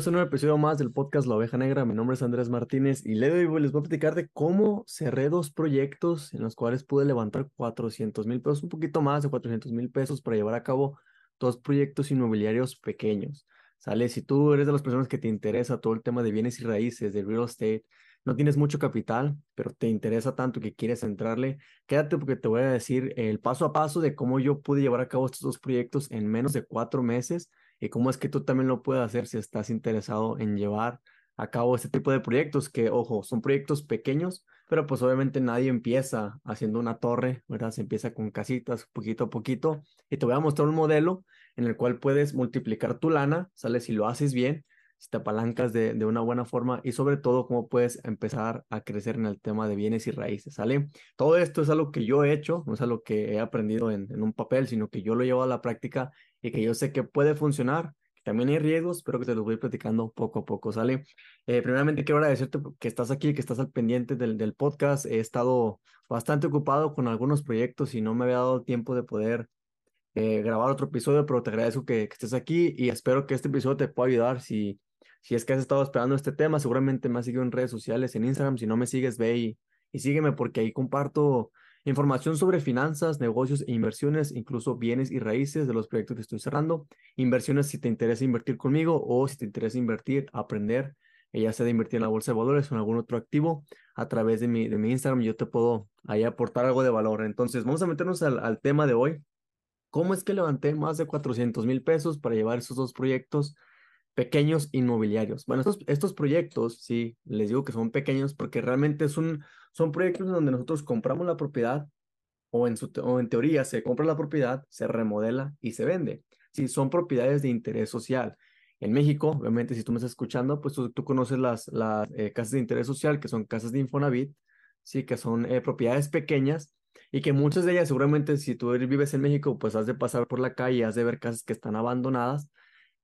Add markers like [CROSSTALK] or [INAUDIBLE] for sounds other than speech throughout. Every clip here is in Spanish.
Bienvenidos a un episodio más del podcast La Oveja Negra. Mi nombre es Andrés Martínez y les voy a platicar de cómo cerré dos proyectos en los cuales pude levantar 400 mil pesos, un poquito más de 400 mil pesos para llevar a cabo dos proyectos inmobiliarios pequeños. ¿Sale? Si tú eres de las personas que te interesa todo el tema de bienes y raíces, de real estate, no tienes mucho capital, pero te interesa tanto que quieres entrarle, quédate porque te voy a decir el paso a paso de cómo yo pude llevar a cabo estos dos proyectos en menos de cuatro meses cómo es que tú también lo puedes hacer si estás interesado en llevar a cabo este tipo de proyectos que, ojo, son proyectos pequeños, pero pues obviamente nadie empieza haciendo una torre, ¿verdad? Se empieza con casitas poquito a poquito y te voy a mostrar un modelo en el cual puedes multiplicar tu lana, ¿sale? Si lo haces bien, si te apalancas de, de, una buena forma y sobre todo cómo puedes empezar a crecer en el tema de bienes y raíces, ¿sale? Todo esto es algo que yo he hecho, no es algo que he aprendido en, en un papel, sino que yo lo llevo a la práctica y que yo sé que puede funcionar. También hay riesgos, pero que te los voy platicando poco a poco, ¿sale? Eh, primeramente quiero agradecerte que estás aquí, que estás al pendiente del, del podcast. He estado bastante ocupado con algunos proyectos y no me había dado tiempo de poder eh, grabar otro episodio, pero te agradezco que, estés aquí y espero que este episodio te pueda ayudar. Si si es que has estado esperando este tema, seguramente me has seguido en redes sociales, en Instagram. Si no me sigues, ve y, y sígueme porque ahí comparto información sobre finanzas, negocios e inversiones, incluso bienes y raíces de los proyectos que estoy cerrando. Inversiones si te interesa invertir conmigo o si te interesa invertir, aprender, eh, ya sea de invertir en la bolsa de valores o en algún otro activo, a través de mi, de mi Instagram yo te puedo ahí aportar algo de valor. Entonces, vamos a meternos al, al tema de hoy. ¿Cómo es que levanté más de 400 mil pesos para llevar esos dos proyectos pequeños inmobiliarios. Bueno, estos, estos proyectos, sí, les digo que son pequeños porque realmente son, son proyectos donde nosotros compramos la propiedad o en, su, o en teoría se compra la propiedad, se remodela y se vende. Sí, son propiedades de interés social. En México, obviamente, si tú me estás escuchando, pues tú, tú conoces las, las eh, casas de interés social, que son casas de Infonavit, sí, que son eh, propiedades pequeñas y que muchas de ellas, seguramente, si tú vives en México, pues has de pasar por la calle, has de ver casas que están abandonadas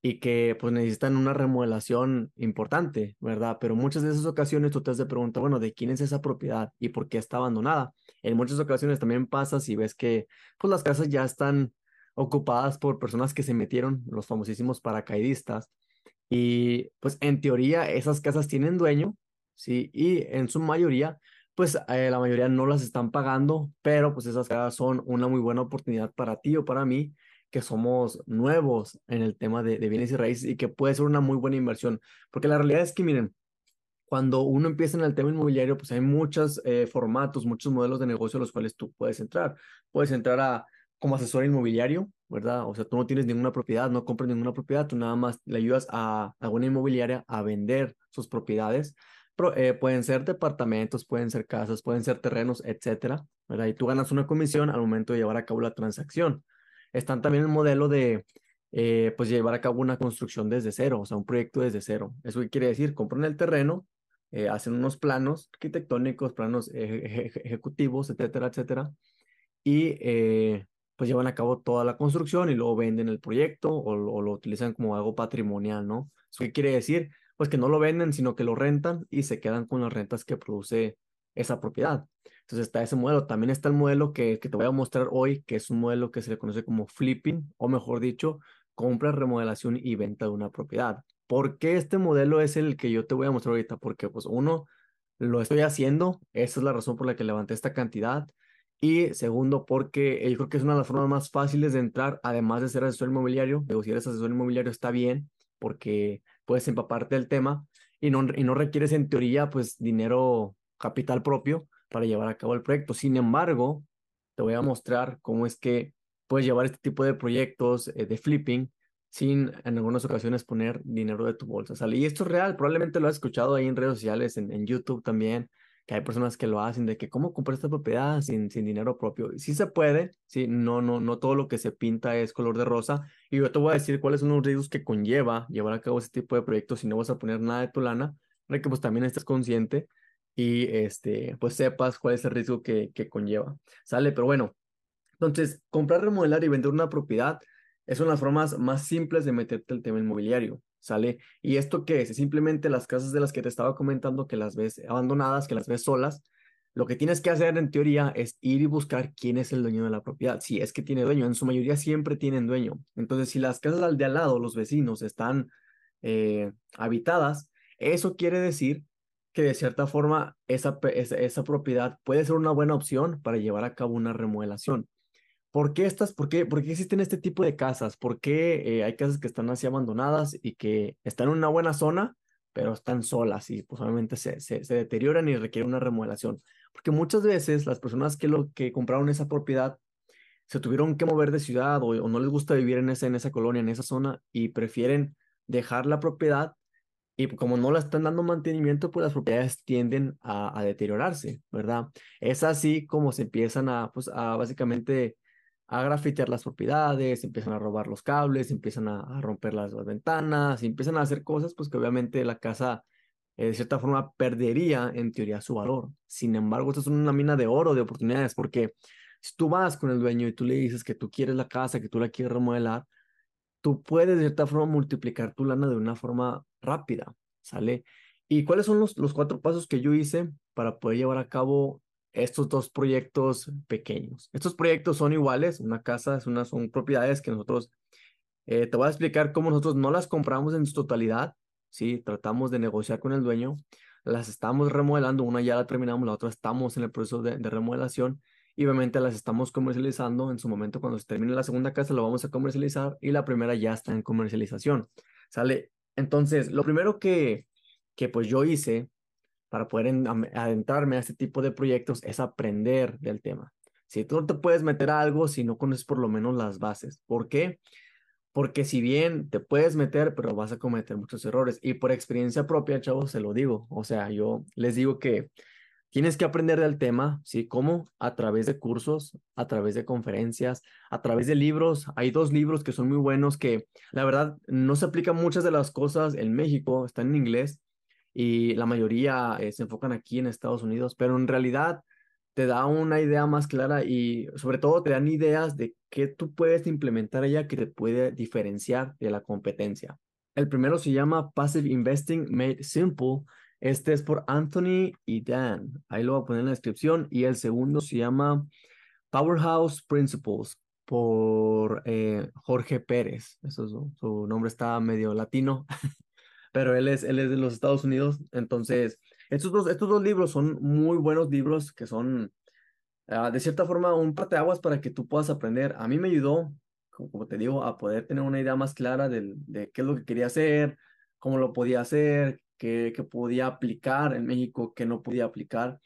y que pues necesitan una remodelación importante, ¿verdad? Pero muchas de esas ocasiones tú te has de preguntar, bueno, ¿de quién es esa propiedad y por qué está abandonada? En muchas ocasiones también pasa si ves que pues las casas ya están ocupadas por personas que se metieron, los famosísimos paracaidistas, y pues en teoría esas casas tienen dueño, ¿sí? Y en su mayoría, pues eh, la mayoría no las están pagando, pero pues esas casas son una muy buena oportunidad para ti o para mí que somos nuevos en el tema de, bienes y raíces y que puede ser una muy buena inversión. Porque la realidad es que, miren, cuando uno empieza en el tema inmobiliario, pues hay muchos eh, formatos, muchos modelos de negocio a los cuales tú puedes entrar. Puedes entrar a como asesor inmobiliario, ¿verdad? O sea, tú no tienes ninguna propiedad, no compras ninguna propiedad, tú nada más le ayudas a, a una inmobiliaria a vender sus propiedades. Eh, pueden ser departamentos, pueden ser casas, pueden ser terrenos, etcétera, ¿verdad? Y tú ganas una comisión al momento de llevar a cabo la transacción. Están también el modelo de, eh, pues, llevar a cabo una construcción desde cero, o sea, un proyecto desde cero. ¿Eso quiere decir? Compran el terreno, eh, hacen unos planos arquitectónicos, planos ejecutivos, etcétera, etcétera, y eh, pues llevan a cabo toda la construcción y luego venden el proyecto o, o, lo utilizan como algo patrimonial, ¿no? ¿Eso qué quiere decir? Pues que no lo venden, sino que lo rentan y se quedan con las rentas que produce esa propiedad. Entonces está ese modelo. También está el modelo que, que, te voy a mostrar hoy, que es un modelo que se le conoce como flipping, o mejor dicho, compra, remodelación y venta de una propiedad. ¿Por qué este modelo es el que yo te voy a mostrar ahorita? Porque pues uno, lo estoy haciendo, esa es la razón por la que levanté esta cantidad. Y segundo, porque yo creo que es una de las formas más fáciles de entrar, además de ser asesor inmobiliario. Digo, si eres asesor inmobiliario está bien, porque puedes empaparte del tema y no, y no requieres en teoría pues dinero capital propio, para llevar a cabo el proyecto. Sin embargo, te voy a mostrar cómo es que puedes llevar este tipo de proyectos eh, de flipping sin en algunas ocasiones poner dinero de tu bolsa. ¿sale? Y esto es real, probablemente lo has escuchado ahí en redes sociales, en, en YouTube también, que hay personas que lo hacen, de que cómo comprar esta propiedad sin, sin dinero propio. Sí se puede, sí, no, no, no todo lo que se pinta es color de rosa. Y yo te voy a decir cuáles son los riesgos que conlleva llevar a cabo este tipo de proyectos si no vas a poner nada de tu lana, para que pues también estés consciente y este, pues sepas cuál es el riesgo que, que conlleva. Sale, pero bueno, entonces, comprar, remodelar y vender una propiedad es una de las formas más simples de meterte el tema inmobiliario. ¿Sale? ¿Y esto qué es? Simplemente las casas de las que te estaba comentando, que las ves abandonadas, que las ves solas. Lo que tienes que hacer en teoría es ir y buscar quién es el dueño de la propiedad. Si es que tiene dueño, en su mayoría siempre tienen dueño. Entonces, si las casas de al lado, los vecinos, están eh, habitadas, eso quiere decir que de cierta forma esa, esa, propiedad puede ser una buena opción para llevar a cabo una remodelación. ¿Por qué, estas, por, qué, por qué existen este tipo de casas? ¿Por qué eh, hay casas que están así abandonadas y que están en una buena zona, pero están solas y pues obviamente se, se, deterioran y requieren una remodelación? Porque muchas veces las personas que, lo, que compraron esa propiedad se tuvieron que mover de ciudad o, o no les gusta vivir en esa, en esa colonia, en esa zona y prefieren dejar la propiedad y como no la están dando mantenimiento, pues las propiedades tienden a, deteriorarse, ¿verdad? Es así como se empiezan a, pues, a básicamente a grafitear las propiedades, empiezan a robar los cables, empiezan a, romper las, ventanas, empiezan a hacer cosas, pues que obviamente la casa eh, de cierta forma perdería en teoría su valor. Sin embargo, esto es una mina de oro, de oportunidades, porque si tú vas con el dueño y tú le dices que tú quieres la casa, que tú la quieres remodelar, tú puedes de cierta forma multiplicar tu lana de una forma rápida, ¿sale? ¿Y cuáles son los, los cuatro pasos que yo hice para poder llevar a cabo estos dos proyectos pequeños? Estos proyectos son iguales, una casa es una, son propiedades que nosotros, eh, te voy a explicar cómo nosotros no las compramos en su totalidad, ¿sí? Tratamos de negociar con el dueño, las estamos remodelando, una ya la terminamos, la otra estamos en el proceso de, de remodelación y obviamente las estamos comercializando. En su momento, cuando se termine la segunda casa, lo vamos a comercializar y la primera ya está en comercialización. ¿Sale? Entonces, lo primero que, que pues yo hice para poder adentrarme a este tipo de proyectos es aprender del tema. Si tú no te puedes meter a algo si no conoces por lo menos las bases. ¿Por qué? Porque si bien te puedes meter, pero vas a cometer muchos errores. Y por experiencia propia, chavos, se lo digo. O sea, yo les digo que Tienes que aprender del tema, ¿sí? ¿Cómo? A través de cursos, a través de conferencias, a través de libros. Hay dos libros que son muy buenos que la verdad no se aplican muchas de las cosas en México, están en inglés y la mayoría eh, se enfocan aquí en Estados Unidos, pero en realidad te da una idea más clara y sobre todo te dan ideas de qué tú puedes implementar allá que te puede diferenciar de la competencia. El primero se llama Passive Investing Made Simple este es por Anthony y Dan. Ahí lo voy a poner en la descripción. Y el segundo se llama Powerhouse Principles por eh, Jorge Pérez. Eso su, nombre está medio latino, [LAUGHS] pero él es, él es de los Estados Unidos. Entonces, estos dos, estos dos libros son muy buenos libros que son, ah, de cierta forma, un parteaguas para que tú puedas aprender. A mí me ayudó, como, te digo, a poder tener una idea más clara de qué es lo que quería hacer, cómo lo podía hacer, que, podía aplicar en México, que no podía aplicar.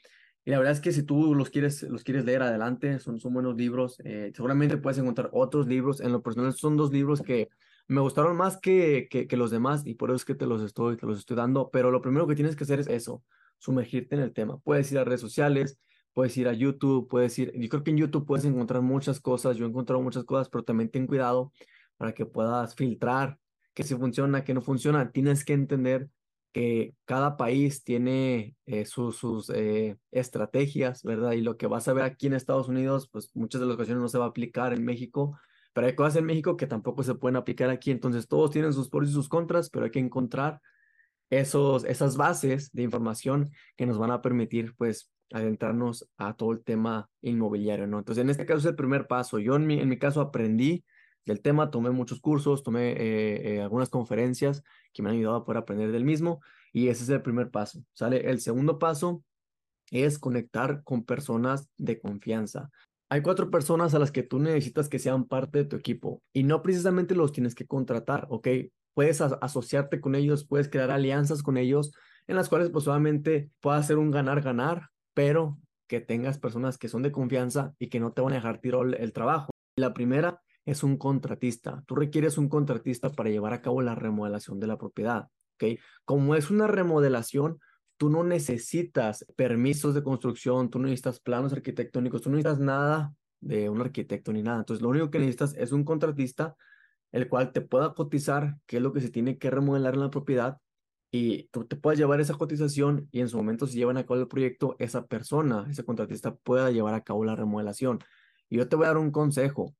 Y la verdad es que si tú los quieres, los quieres leer adelante, son, son buenos libros. Eh, seguramente puedes encontrar otros libros. En lo personal son dos libros que me gustaron más que, que, los demás y por eso es que te los, estoy, te los estoy dando. Pero lo primero que tienes que hacer es eso, sumergirte en el tema. Puedes ir a redes sociales, puedes ir a YouTube, puedes ir, yo creo que en YouTube puedes encontrar muchas cosas. Yo he encontrado muchas cosas, pero también ten cuidado para que puedas filtrar que si funciona, que no funciona. Tienes que entender que cada país tiene eh, sus eh, estrategias, ¿verdad? Y lo que vas a ver aquí en Estados Unidos, pues muchas de las ocasiones no se va a aplicar en México, pero hay cosas en México que tampoco se pueden aplicar aquí. Entonces, todos tienen sus pros y sus contras, pero hay que encontrar esos, esas bases de información que nos van a permitir, pues, adentrarnos a todo el tema inmobiliario, ¿no? Entonces, en este caso es el primer paso. Yo en mi, en mi caso aprendí del tema, tomé muchos cursos, tomé eh, eh, algunas conferencias que me han ayudado a poder aprender del mismo y ese es el primer paso, ¿sale? El segundo paso es conectar con personas de confianza. Hay cuatro personas a las que tú necesitas que sean parte de tu equipo y no precisamente los tienes que contratar, ¿ok? Puedes asociarte con ellos, puedes crear alianzas con ellos en las cuales pues obviamente pueda ser un ganar-ganar, pero que tengas personas que son de confianza y que no te van a dejar tirar el trabajo. La primera es un contratista. Tú requieres un contratista para llevar a cabo la remodelación de la propiedad. ¿ok? Como es una remodelación, tú no necesitas permisos de construcción, tú no necesitas planos arquitectónicos, tú no necesitas nada de un arquitecto ni nada. Entonces, lo único que necesitas es un contratista, el cual te pueda cotizar qué es lo que se tiene que remodelar en la propiedad y tú te puedes llevar esa cotización y en su momento si llevan a cabo el proyecto, esa persona, ese contratista pueda llevar a cabo la remodelación. Y yo te voy a dar un consejo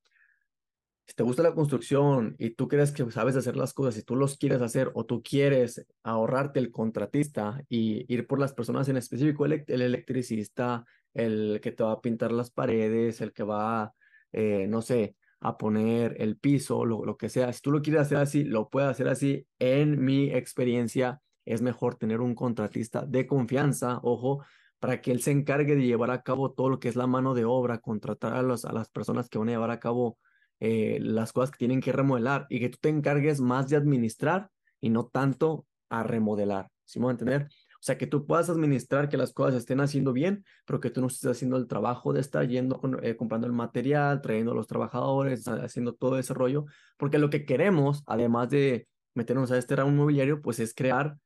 si te gusta la construcción y tú crees que sabes hacer las cosas y tú los quieres hacer o tú quieres ahorrarte el contratista y ir por las personas en específico, el, electricista, el que te va a pintar las paredes, el que va, eh, no sé, a poner el piso, lo, lo que sea. Si tú lo quieres hacer así, lo puedes hacer así. En mi experiencia, es mejor tener un contratista de confianza, ojo, para que él se encargue de llevar a cabo todo lo que es la mano de obra, contratar a, a las personas que van a llevar a cabo eh, las cosas que tienen que remodelar y que tú te encargues más de administrar y no tanto a remodelar. ¿Sí me voy a entender? O sea, que tú puedas administrar que las cosas estén haciendo bien, pero que tú no estés haciendo el trabajo de estar yendo, eh, comprando el material, trayendo a los trabajadores, haciendo todo ese rollo, porque lo que queremos, además de meternos a este ramo inmobiliario, pues es crear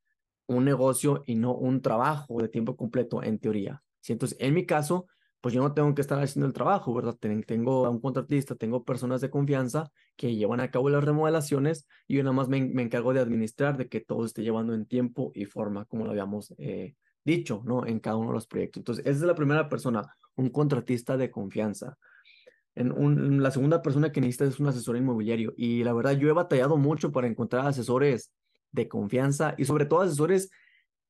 un negocio y no un trabajo de tiempo completo en teoría. Entonces, en mi caso, pues yo no tengo que estar haciendo el trabajo, ¿verdad? Tengo a un contratista, tengo personas de confianza que llevan a cabo las remodelaciones y yo nada más me, encargo de administrar, de que todo esté llevando en tiempo y forma, como lo habíamos eh, dicho, ¿no? En cada uno de los proyectos. Entonces, esa es la primera persona, un contratista de confianza. En, la segunda persona que necesitas es un asesor inmobiliario y la verdad yo he batallado mucho para encontrar asesores de confianza y sobre todo asesores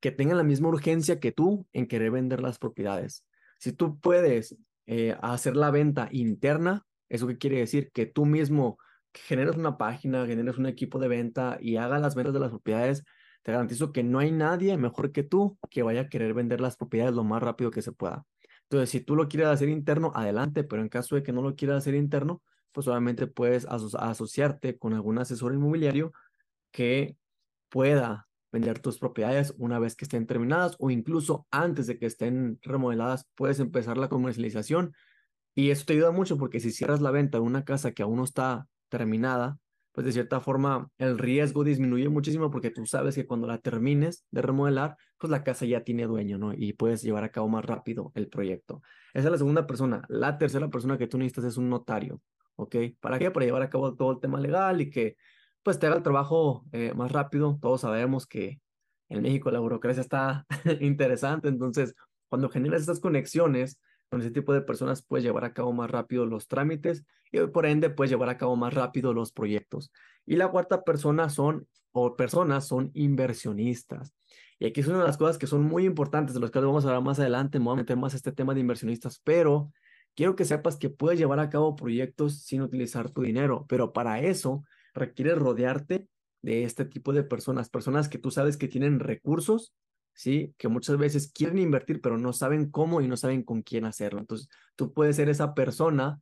que tengan la misma urgencia que tú en querer vender las propiedades. Si tú puedes eh, hacer la venta interna, ¿eso qué quiere decir? Que tú mismo generes una página, generes un equipo de venta y hagas las ventas de las propiedades, te garantizo que no hay nadie mejor que tú que vaya a querer vender las propiedades lo más rápido que se pueda. Entonces, si tú lo quieres hacer interno, adelante, pero en caso de que no lo quieras hacer interno, pues obviamente puedes asociarte con algún asesor inmobiliario que pueda vender tus propiedades una vez que estén terminadas o incluso antes de que estén remodeladas, puedes empezar la comercialización. Y eso te ayuda mucho porque si cierras la venta de una casa que aún no está terminada, pues de cierta forma el riesgo disminuye muchísimo porque tú sabes que cuando la termines de remodelar, pues la casa ya tiene dueño, ¿no? Y puedes llevar a cabo más rápido el proyecto. Esa es la segunda persona. La tercera persona que tú necesitas es un notario, ¿ok? ¿Para qué? Para llevar a cabo todo el tema legal y que pues te haga el trabajo eh, más rápido. Todos sabemos que en México la burocracia está [LAUGHS] interesante, entonces cuando generas estas conexiones con ese tipo de personas puedes llevar a cabo más rápido los trámites y por ende puedes llevar a cabo más rápido los proyectos. Y la cuarta persona son, o personas son inversionistas. Y aquí es una de las cosas que son muy importantes, de las que vamos a hablar más adelante, me a meter más este tema de inversionistas, pero quiero que sepas que puedes llevar a cabo proyectos sin utilizar tu dinero, pero para eso requiere rodearte de este tipo de personas, personas que tú sabes que tienen recursos, ¿sí? Que muchas veces quieren invertir, pero no saben cómo y no saben con quién hacerlo. Entonces, tú puedes ser esa persona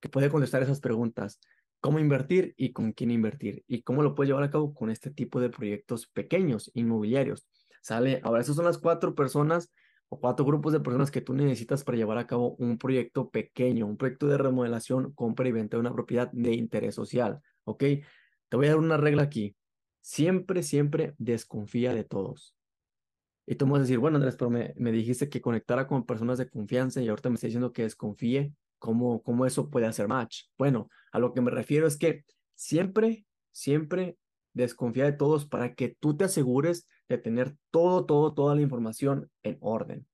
que puede contestar esas preguntas. ¿Cómo invertir y con quién invertir? ¿Y cómo lo puedes llevar a cabo con este tipo de proyectos pequeños, inmobiliarios? ¿Sale? Ahora, esas son las cuatro personas o cuatro grupos de personas que tú necesitas para llevar a cabo un proyecto pequeño, un proyecto de remodelación, compra y venta de una propiedad de interés social. ¿Ok? Te voy a dar una regla aquí. Siempre, siempre desconfía de todos. Y tú me vas a decir, bueno, Andrés, pero me, dijiste que conectara con personas de confianza y ahorita me está diciendo que desconfíe. ¿Cómo, ¿Cómo eso puede hacer match? Bueno, a lo que me refiero es que siempre, siempre desconfía de todos para que tú te asegures de tener todo, todo, toda la información en orden.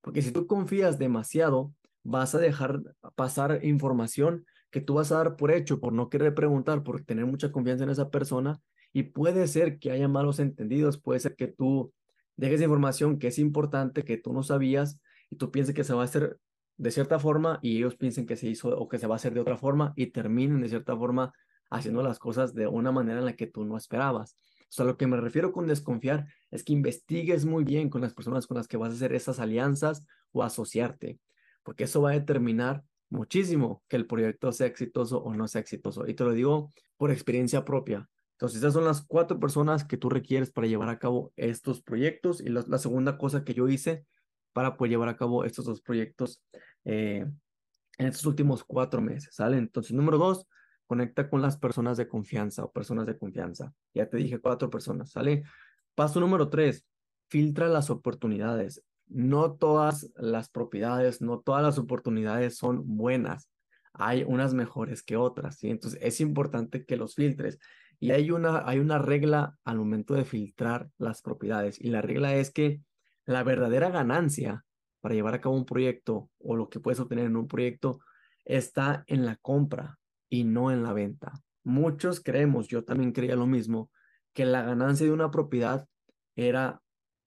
Porque si tú confías demasiado, vas a dejar pasar información que tú vas a dar por hecho, por no querer preguntar, por tener mucha confianza en esa persona. Y puede ser que haya malos entendidos, puede ser que tú dejes información que es importante, que tú no sabías, y tú pienses que se va a hacer de cierta forma y ellos piensen que se hizo o que se va a hacer de otra forma y terminen de cierta forma haciendo las cosas de una manera en la que tú no esperabas. O sea, lo que me refiero con desconfiar es que investigues muy bien con las personas con las que vas a hacer esas alianzas o asociarte, porque eso va a determinar muchísimo que el proyecto sea exitoso o no sea exitoso. Y te lo digo por experiencia propia. Entonces, esas son las cuatro personas que tú requieres para llevar a cabo estos proyectos. Y la, segunda cosa que yo hice para poder llevar a cabo estos dos proyectos eh, en estos últimos cuatro meses, ¿sale? Entonces, número dos, conecta con las personas de confianza o personas de confianza. Ya te dije cuatro personas, ¿sale? Paso número tres, filtra las oportunidades no todas las propiedades, no todas las oportunidades son buenas. Hay unas mejores que otras. Entonces es importante que los filtres. Y hay una, hay una regla al momento de filtrar las propiedades. Y la regla es que la verdadera ganancia para llevar a cabo un proyecto o lo que puedes obtener en un proyecto está en la compra y no en la venta. Muchos creemos, yo también creía lo mismo, que la ganancia de una propiedad era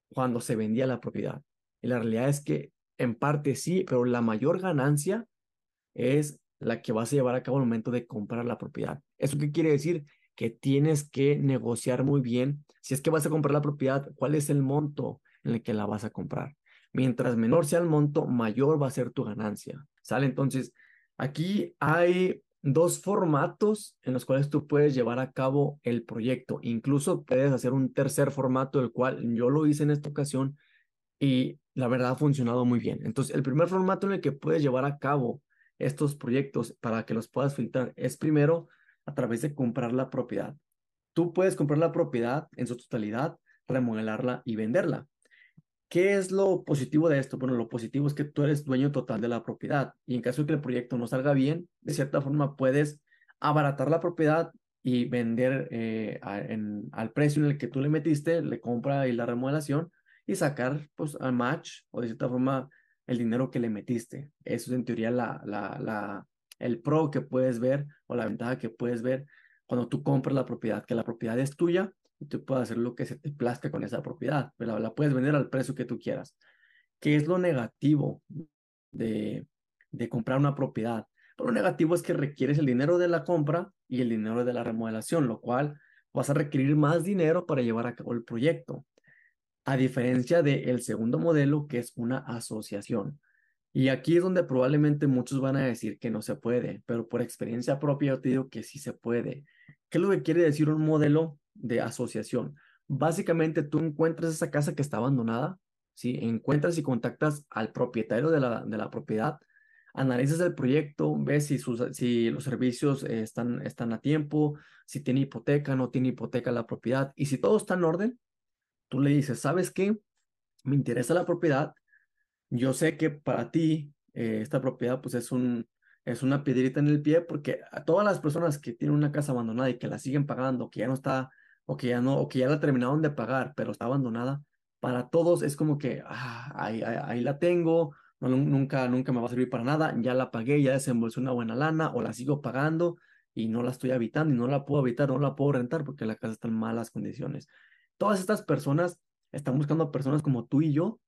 cuando se vendía la propiedad. La realidad es que en parte sí, pero la mayor ganancia es la que vas a llevar a cabo al momento de comprar la propiedad. ¿Eso qué quiere decir? Que tienes que negociar muy bien. Si es que vas a comprar la propiedad, ¿cuál es el monto en el que la vas a comprar? Mientras menor sea el monto, mayor va a ser tu ganancia. ¿Sale? Entonces, aquí hay dos formatos en los cuales tú puedes llevar a cabo el proyecto. Incluso puedes hacer un tercer formato, el cual yo lo hice en esta ocasión y la verdad ha funcionado muy bien. Entonces, el primer formato en el que puedes llevar a cabo estos proyectos para que los puedas filtrar es primero a través de comprar la propiedad. Tú puedes comprar la propiedad en su totalidad, remodelarla y venderla. ¿Qué es lo positivo de esto? Bueno, lo positivo es que tú eres dueño total de la propiedad y en caso de que el proyecto no salga bien, de cierta forma puedes abaratar la propiedad y vender eh, al precio en el que tú le metiste, le compra y la remodelación y sacar pues al match o de cierta forma el dinero que le metiste. Eso es en teoría la, la, el pro que puedes ver o la ventaja que puedes ver cuando tú compras la propiedad, que la propiedad es tuya y tú puedes hacer lo que se te plazca con esa propiedad, pero la puedes vender al precio que tú quieras. ¿Qué es lo negativo de, de comprar una propiedad? Lo negativo es que requieres el dinero de la compra y el dinero de la remodelación, lo cual vas a requerir más dinero para llevar a cabo el proyecto, a diferencia del segundo modelo que es una asociación. Y aquí es donde probablemente muchos van a decir que no se puede, pero por experiencia propia yo te digo que sí se puede. ¿Qué es lo que quiere decir un modelo de asociación? Básicamente tú encuentras esa casa que está abandonada, ¿sí? Encuentras y contactas al propietario de la, de la propiedad, analizas el proyecto, ves si, sus, si los servicios están, están a tiempo, si tiene hipoteca, no tiene hipoteca la propiedad, y si todo está en orden, tú le dices, ¿sabes qué? Me interesa la propiedad, yo sé que para ti eh, esta propiedad pues es un, es una piedrita en el pie porque a todas las personas que tienen una casa abandonada y que la siguen pagando, que ya no está, o que ya no, o que ya la terminaron de pagar, pero está abandonada, para todos es como que, ah, ahí, la tengo, nunca, nunca me va a servir para nada, ya la pagué, ya desembolsé una buena lana, o la sigo pagando y no la estoy habitando y no la puedo habitar, no la puedo rentar porque la casa está en malas condiciones. Todas estas personas están buscando personas como tú y yo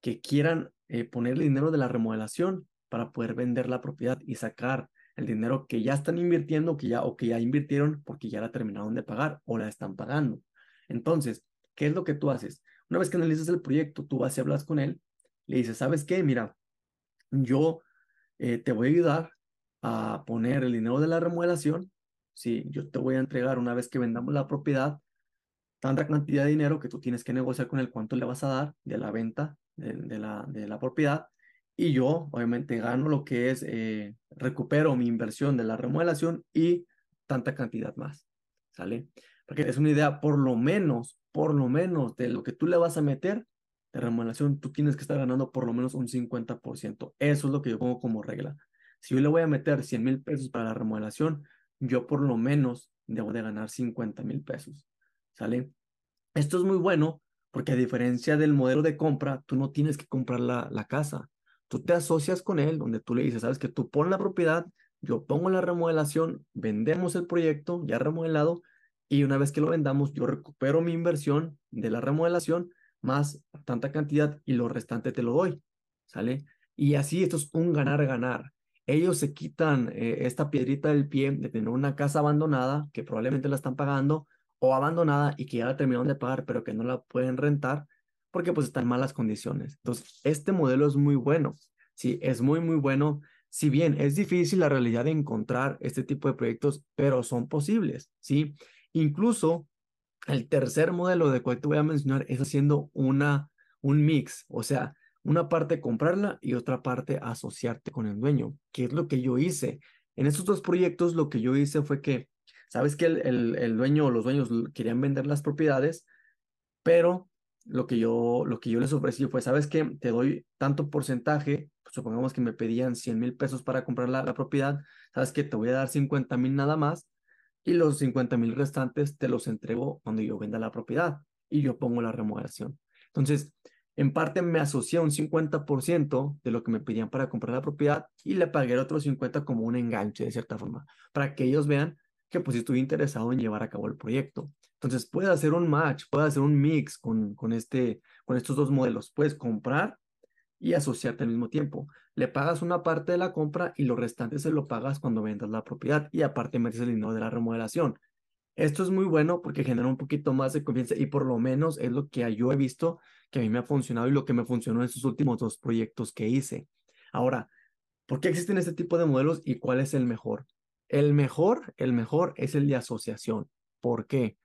que quieran eh, ponerle dinero de la remodelación para poder vender la propiedad y sacar el dinero que ya están invirtiendo que ya, o que ya invirtieron porque ya la terminaron de pagar o la están pagando. Entonces, ¿qué es lo que tú haces? Una vez que analizas el proyecto, tú vas y hablas con él, le dices, ¿sabes qué? Mira, yo eh, te voy a ayudar a poner el dinero de la remodelación. Sí, yo te voy a entregar una vez que vendamos la propiedad, tanta cantidad de dinero que tú tienes que negociar con él cuánto le vas a dar de la venta de, la, propiedad y yo obviamente gano lo que es, eh, recupero mi inversión de la remodelación y tanta cantidad más, ¿sale? Porque es una idea, por lo menos, por lo menos de lo que tú le vas a meter de remodelación, tú tienes que estar ganando por lo menos un 50%. Eso es lo que yo pongo como regla. Si yo le voy a meter 100 mil pesos para la remodelación, yo por lo menos debo de ganar 50 mil pesos, ¿sale? Esto es muy bueno porque a diferencia del modelo de compra, tú no tienes que comprar la, la casa. Tú te asocias con él, donde tú le dices, sabes que tú pones la propiedad, yo pongo la remodelación, vendemos el proyecto ya remodelado y una vez que lo vendamos, yo recupero mi inversión de la remodelación más tanta cantidad y lo restante te lo doy. ¿Sale? Y así esto es un ganar-ganar. Ellos se quitan eh, esta piedrita del pie de tener una casa abandonada que probablemente la están pagando o abandonada y que ya la terminaron de pagar, pero que no la pueden rentar porque pues está en malas condiciones. Entonces, este modelo es muy bueno, sí, es muy, muy bueno. Si bien es difícil la realidad de encontrar este tipo de proyectos, pero son posibles, ¿sí? Incluso el tercer modelo de cual te voy a mencionar es haciendo una, un mix, o sea, una parte comprarla y otra parte asociarte con el dueño, que es lo que yo hice. En estos dos proyectos lo que yo hice fue que Sabes que el, el, dueño o los dueños querían vender las propiedades, pero lo que yo, lo que yo les ofrecí fue, ¿sabes qué? Te doy tanto porcentaje, supongamos que me pedían 100 mil pesos para comprar la, la, propiedad, ¿sabes qué? Te voy a dar 50 mil nada más y los 50 mil restantes te los entrego cuando yo venda la propiedad y yo pongo la remodelación. Entonces, en parte me asocié un 50% de lo que me pedían para comprar la propiedad y le pagué el otro 50 como un enganche de cierta forma, para que ellos vean que pues estuve interesado en llevar a cabo el proyecto. Entonces puedes hacer un match, puedes hacer un mix con, con, este, con estos dos modelos. Puedes comprar y asociarte al mismo tiempo. Le pagas una parte de la compra y lo restante se lo pagas cuando vendas la propiedad y aparte metes el dinero de la remodelación. Esto es muy bueno porque genera un poquito más de confianza y por lo menos es lo que yo he visto que a mí me ha funcionado y lo que me funcionó en estos últimos dos proyectos que hice. Ahora, ¿por qué existen este tipo de modelos y cuál es el mejor? El mejor, el mejor es el de asociación. ¿Por qué?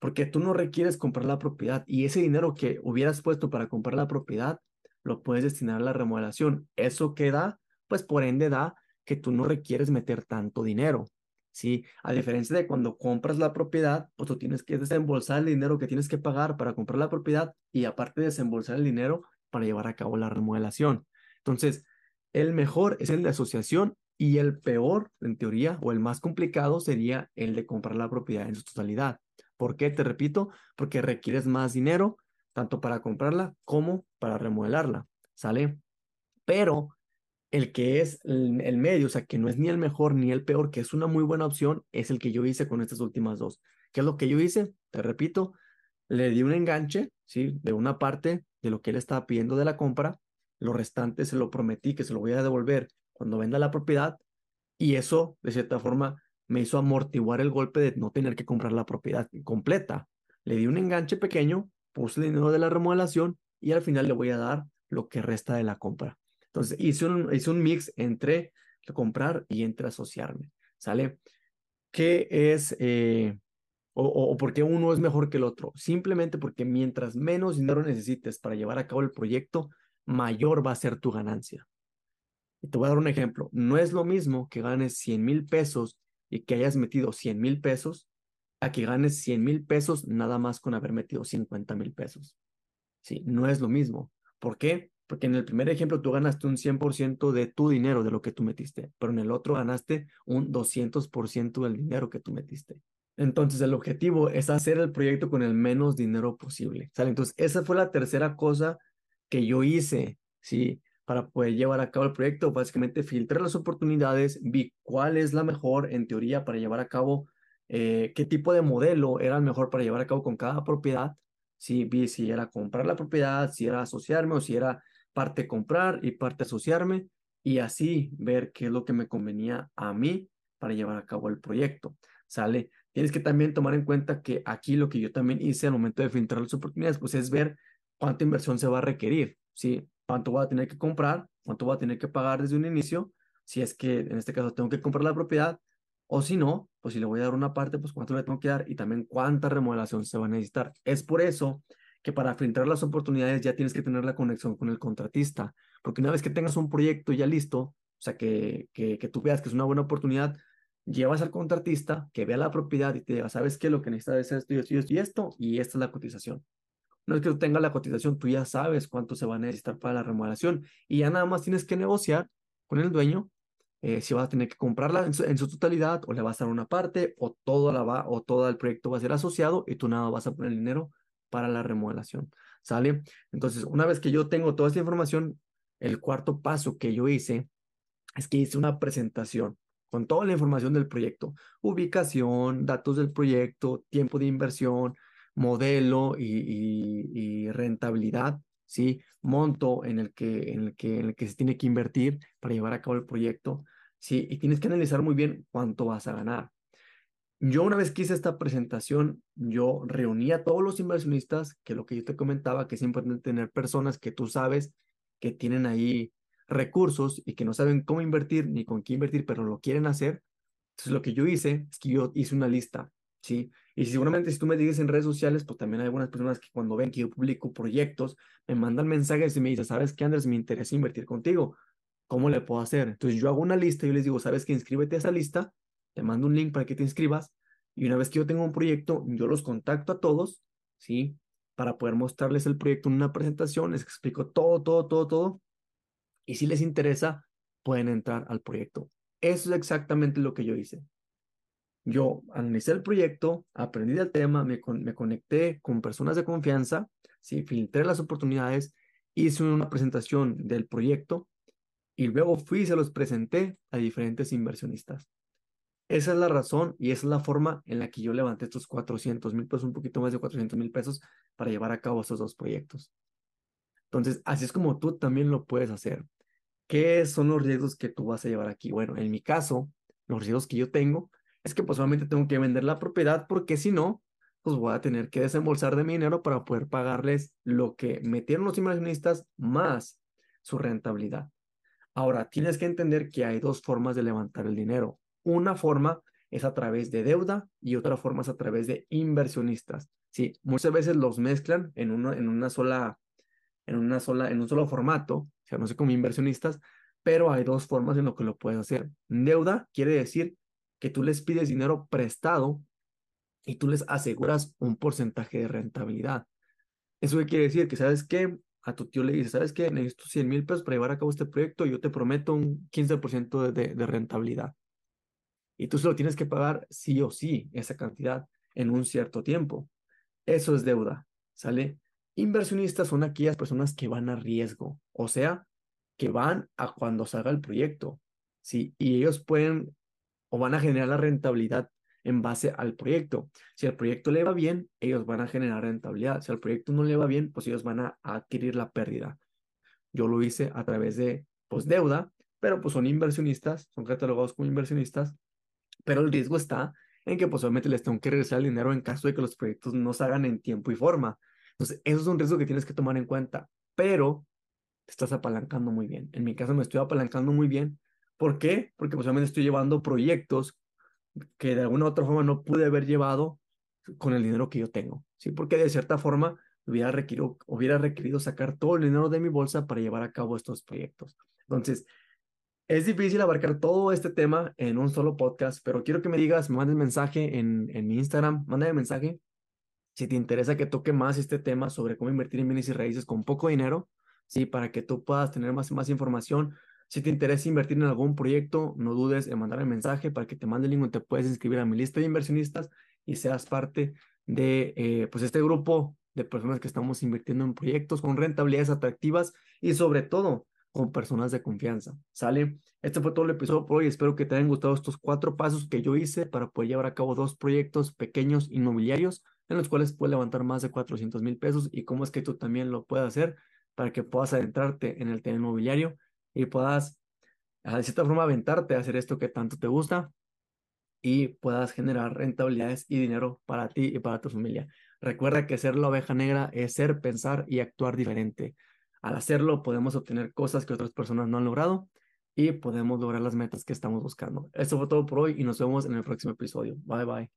Porque tú no requieres comprar la propiedad y ese dinero que hubieras puesto para comprar la propiedad lo puedes destinar a la remodelación. Eso queda, pues por ende da que tú no requieres meter tanto dinero. ¿sí? A diferencia de cuando compras la propiedad, pues tú tienes que desembolsar el dinero que tienes que pagar para comprar la propiedad y aparte desembolsar el dinero para llevar a cabo la remodelación. Entonces, el mejor es el de asociación y el peor, en teoría, o el más complicado sería el de comprar la propiedad en su totalidad. ¿Por qué? Te repito, porque requieres más dinero, tanto para comprarla como para remodelarla. ¿Sale? Pero el que es el, medio, o sea, que no es ni el mejor ni el peor, que es una muy buena opción, es el que yo hice con estas últimas dos. ¿Qué es lo que yo hice? Te repito, le di un enganche, ¿sí? De una parte de lo que él estaba pidiendo de la compra, lo restante se lo prometí que se lo voy a devolver cuando venda la propiedad y eso, de cierta forma, me hizo amortiguar el golpe de no tener que comprar la propiedad completa. Le di un enganche pequeño, puse el dinero de la remodelación y al final le voy a dar lo que resta de la compra. Entonces hice un, hice un mix entre comprar y entre asociarme, ¿sale? ¿Qué es, eh, o, o, por qué uno es mejor que el otro? Simplemente porque mientras menos dinero necesites para llevar a cabo el proyecto, mayor va a ser tu ganancia. Y te voy a dar un ejemplo. No es lo mismo que ganes 100 mil pesos y que hayas metido 100 mil pesos a que ganes 100 mil pesos nada más con haber metido 50 mil pesos. Sí, no es lo mismo. ¿Por qué? Porque en el primer ejemplo tú ganaste un 100% de tu dinero, de lo que tú metiste, pero en el otro ganaste un 200% del dinero que tú metiste. Entonces el objetivo es hacer el proyecto con el menos dinero posible. ¿sale? Entonces esa fue la tercera cosa que yo hice, ¿sí? Para poder llevar a cabo el proyecto. Básicamente filtré las oportunidades, vi cuál es la mejor en teoría para llevar a cabo, eh, qué tipo de modelo era el mejor para llevar a cabo con cada propiedad. Sí, vi si era comprar la propiedad, si era asociarme o si era parte comprar y parte asociarme y así ver qué es lo que me convenía a mí para llevar a cabo el proyecto. ¿Sale? Tienes que también tomar en cuenta que aquí lo que yo también hice al momento de filtrar las oportunidades, pues es ver cuánta inversión se va a requerir, ¿sí? Cuánto voy a tener que comprar, cuánto voy a tener que pagar desde un inicio, si es que en este caso tengo que comprar la propiedad, o si no, pues si le voy a dar una parte, pues cuánto le tengo que dar y también cuánta remodelación se va a necesitar. Es por eso que para filtrar las oportunidades ya tienes que tener la conexión con el contratista, porque una vez que tengas un proyecto ya listo, o sea, que, que, que tú veas que es una buena oportunidad, llevas al contratista que vea la propiedad y te diga, ¿sabes qué? Lo que necesitas es esto y esto y esto y esta es la cotización. Una vez que tú tengas la cotización, tú ya sabes cuánto se va a necesitar para la remodelación y ya nada más tienes que negociar con el dueño eh, si vas a tener que comprarla en su, totalidad o le vas a dar una parte o todo la o todo el proyecto va a ser asociado y tú nada vas a poner dinero para la remodelación. ¿Sale? Entonces, una vez que yo tengo toda esta información, el cuarto paso que yo hice es que hice una presentación con toda la información del proyecto, ubicación, datos del proyecto, tiempo de inversión, modelo y, rentabilidad, ¿sí? Monto en el, que, en, el que, en el que se tiene que invertir para llevar a cabo el proyecto, ¿sí? Y tienes que analizar muy bien cuánto vas a ganar. Yo una vez que hice esta presentación, yo reuní a todos los inversionistas, que lo que yo te comentaba, que es importante tener personas que tú sabes que tienen ahí recursos y que no saben cómo invertir ni con qué invertir, pero lo quieren hacer. Entonces lo que yo hice es que yo hice una lista, ¿sí? Y seguramente si tú me dices en redes sociales, pues también hay algunas personas que cuando ven que yo publico proyectos, me mandan mensajes y me dicen, ¿sabes qué, Andrés? Me interesa invertir contigo. ¿Cómo le puedo hacer? Entonces yo hago una lista y les digo, ¿sabes qué? Inscríbete a esa lista te mando un link para que te inscribas y una vez que yo tengo un proyecto, yo los contacto a todos, ¿sí? Para poder mostrarles el proyecto en una presentación, les explico todo, todo, todo, todo. Y si les interesa, pueden entrar al proyecto. Eso es exactamente lo que yo hice. Yo analicé el proyecto, aprendí del tema, me, me conecté con personas de confianza, ¿sí? filtré las oportunidades, hice una presentación del proyecto y luego fui y se los presenté a diferentes inversionistas. Esa es la razón y esa es la forma en la que yo levanté estos 400 mil pesos, un poquito más de 400 mil pesos para llevar a cabo esos dos proyectos. Entonces, así es como tú también lo puedes hacer. ¿Qué son los riesgos que tú vas a llevar aquí? Bueno, en mi caso, los riesgos que yo tengo es que pues solamente tengo que vender la propiedad porque si no, pues voy a tener que desembolsar de mi dinero para poder pagarles lo que metieron los inversionistas más su rentabilidad. Ahora, tienes que entender que hay dos formas de levantar el dinero. Una forma es a través de deuda y otra forma es a través de inversionistas. Sí, muchas veces los mezclan en una, en una sola, en una sola, en un solo formato, o sea, no sé como inversionistas, pero hay dos formas en lo que lo puedes hacer. Deuda quiere decir que tú les pides dinero prestado y tú les aseguras un porcentaje de rentabilidad. ¿Eso qué quiere decir? Que sabes que a tu tío le dices, ¿sabes qué? Necesito 100 mil pesos para llevar a cabo este proyecto y yo te prometo un 15% de, de rentabilidad. Y tú solo tienes que pagar sí o sí esa cantidad en un cierto tiempo. Eso es deuda, ¿sale? Inversionistas son aquellas personas que van a riesgo, o sea, que van a cuando salga el proyecto, ¿sí? Y ellos pueden o van a generar la rentabilidad en base al proyecto. Si el proyecto le va bien, ellos van a generar rentabilidad. Si al proyecto no le va bien, pues ellos van a adquirir la pérdida. Yo lo hice a través de pues deuda, pero pues son inversionistas, son catalogados como inversionistas pero el riesgo está en que posiblemente les tengo que regresar el dinero en caso de que los proyectos no se hagan en tiempo y forma. Entonces, eso es un riesgo que tienes que tomar en cuenta, pero te estás apalancando muy bien. En mi caso me estoy apalancando muy bien. ¿Por qué? Porque posiblemente estoy llevando proyectos que de alguna otra forma no pude haber llevado con el dinero que yo tengo, ¿sí? Porque de cierta forma hubiera requerido, hubiera requerido sacar todo el dinero de mi bolsa para llevar a cabo estos proyectos. Entonces, es difícil abarcar todo este tema en un solo podcast, pero quiero que me digas, me mandes mensaje en, en mi Instagram, mándame mensaje si te interesa que toque más este tema sobre cómo invertir en bienes y raíces con poco dinero, sí, para que tú puedas tener más, más información. Si te interesa invertir en algún proyecto, no dudes en mandarme mensaje para que te mande el link donde te puedes inscribir a mi lista de inversionistas y seas parte de eh, pues este grupo de personas que estamos invirtiendo en proyectos con rentabilidades atractivas y sobre todo con personas de confianza. ¿Sale? Este fue todo el episodio por hoy. Espero que te hayan gustado estos cuatro pasos que yo hice para poder llevar a cabo dos proyectos pequeños inmobiliarios en los cuales puedes levantar más de 400 mil pesos y cómo es que tú también lo puedes hacer para que puedas adentrarte en el tema inmobiliario y puedas, de cierta forma, aventarte a hacer esto que tanto te gusta y puedas generar rentabilidades y dinero para ti y para tu familia. Recuerda que ser la oveja negra es ser, pensar y actuar diferente. Al hacerlo, podemos obtener cosas que otras personas no han logrado y podemos lograr las metas que estamos buscando. Eso fue todo por hoy y nos vemos en el próximo episodio. Bye bye.